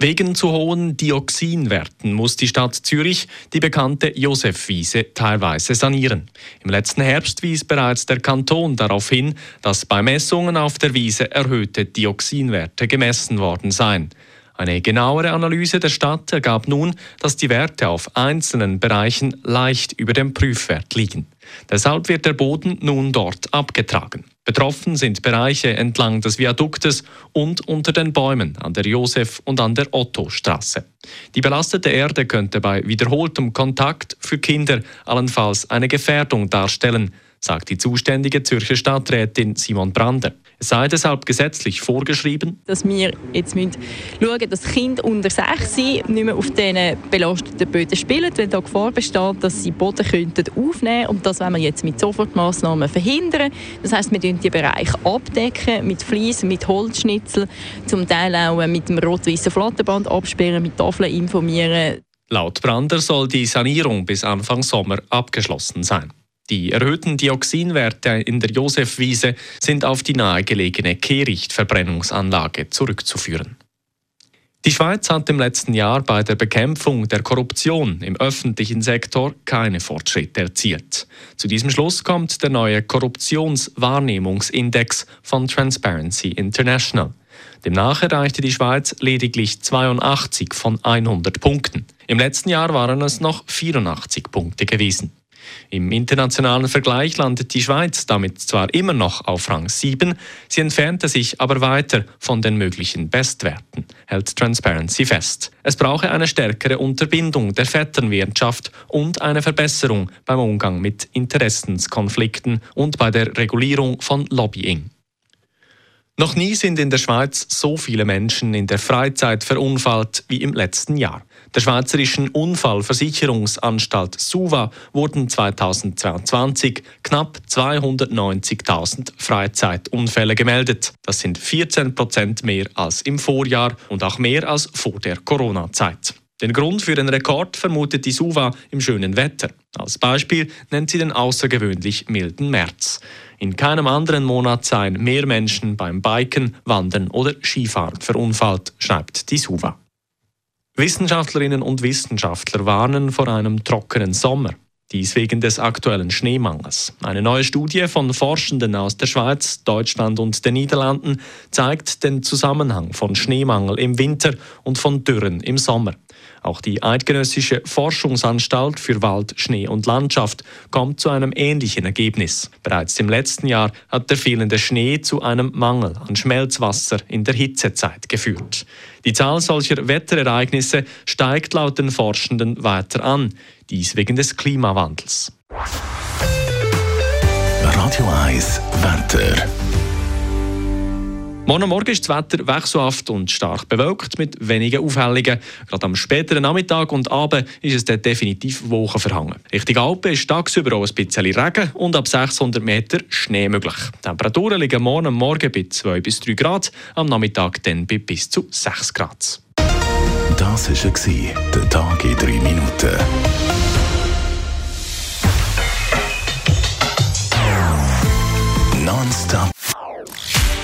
Wegen zu hohen Dioxinwerten muss die Stadt Zürich die bekannte Josefwiese teilweise sanieren. Im letzten Herbst wies bereits der Kanton darauf hin, dass bei Messungen auf der Wiese erhöhte Dioxinwerte gemessen worden seien. Eine genauere Analyse der Stadt ergab nun, dass die Werte auf einzelnen Bereichen leicht über dem Prüfwert liegen. Deshalb wird der Boden nun dort abgetragen. Betroffen sind Bereiche entlang des Viaduktes und unter den Bäumen an der Josef- und an der Otto-Straße. Die belastete Erde könnte bei wiederholtem Kontakt für Kinder allenfalls eine Gefährdung darstellen, sagt die zuständige Zürcher Stadträtin Simon Brander. Es sei deshalb gesetzlich vorgeschrieben, dass wir jetzt schauen müssen, dass Kinder unter 6 nicht mehr auf diesen belasteten Böden spielen, weil da Gefahr besteht, dass sie Boden könnten aufnehmen könnten. Und das wollen wir jetzt mit Sofortmaßnahmen verhindern. Das heisst, wir decken die Bereich abdecken mit Flies, mit Holzschnitzel, zum Teil auch mit dem rot-weißen Flatterband absperren, mit Tafeln informieren. Laut Brander soll die Sanierung bis Anfang Sommer abgeschlossen sein. Die erhöhten Dioxinwerte in der Josefwiese sind auf die nahegelegene Kehrichtverbrennungsanlage zurückzuführen. Die Schweiz hat im letzten Jahr bei der Bekämpfung der Korruption im öffentlichen Sektor keine Fortschritte erzielt. Zu diesem Schluss kommt der neue Korruptionswahrnehmungsindex von Transparency International. Demnach erreichte die Schweiz lediglich 82 von 100 Punkten. Im letzten Jahr waren es noch 84 Punkte gewesen. Im internationalen Vergleich landet die Schweiz damit zwar immer noch auf Rang 7, sie entfernte sich aber weiter von den möglichen Bestwerten, hält Transparency fest. Es brauche eine stärkere Unterbindung der Vetternwirtschaft und eine Verbesserung beim Umgang mit Interessenskonflikten und bei der Regulierung von Lobbying. Noch nie sind in der Schweiz so viele Menschen in der Freizeit verunfallt wie im letzten Jahr. Der Schweizerischen Unfallversicherungsanstalt SUVA wurden 2022 knapp 290.000 Freizeitunfälle gemeldet. Das sind 14 Prozent mehr als im Vorjahr und auch mehr als vor der Corona-Zeit. Den Grund für den Rekord vermutet die SUVA im schönen Wetter. Als Beispiel nennt sie den außergewöhnlich milden März. In keinem anderen Monat seien mehr Menschen beim Biken, Wandern oder Skifahren verunfallt, schreibt die SUVA. Wissenschaftlerinnen und Wissenschaftler warnen vor einem trockenen Sommer. Dies wegen des aktuellen Schneemangels. Eine neue Studie von Forschenden aus der Schweiz, Deutschland und den Niederlanden zeigt den Zusammenhang von Schneemangel im Winter und von Dürren im Sommer. Auch die Eidgenössische Forschungsanstalt für Wald, Schnee und Landschaft kommt zu einem ähnlichen Ergebnis. Bereits im letzten Jahr hat der fehlende Schnee zu einem Mangel an Schmelzwasser in der Hitzezeit geführt. Die Zahl solcher Wetterereignisse steigt laut den Forschenden weiter an, dies wegen des Klimawandels. Radio 1 Wetter. Morgen Morgen ist das Wetter wechselhaft und stark bewölkt mit wenigen Aufhellungen. Gerade am späteren Nachmittag und Abend ist es dort definitiv wolkenverhangen. Richtung Alpen ist tagsüber auch ein bisschen Regen und ab 600 Meter Schnee möglich. Die Temperaturen liegen morgen Morgen bei 2 bis 3 Grad, am Nachmittag dann bei bis zu 6 Grad. Das war der Tag in 3 Minuten.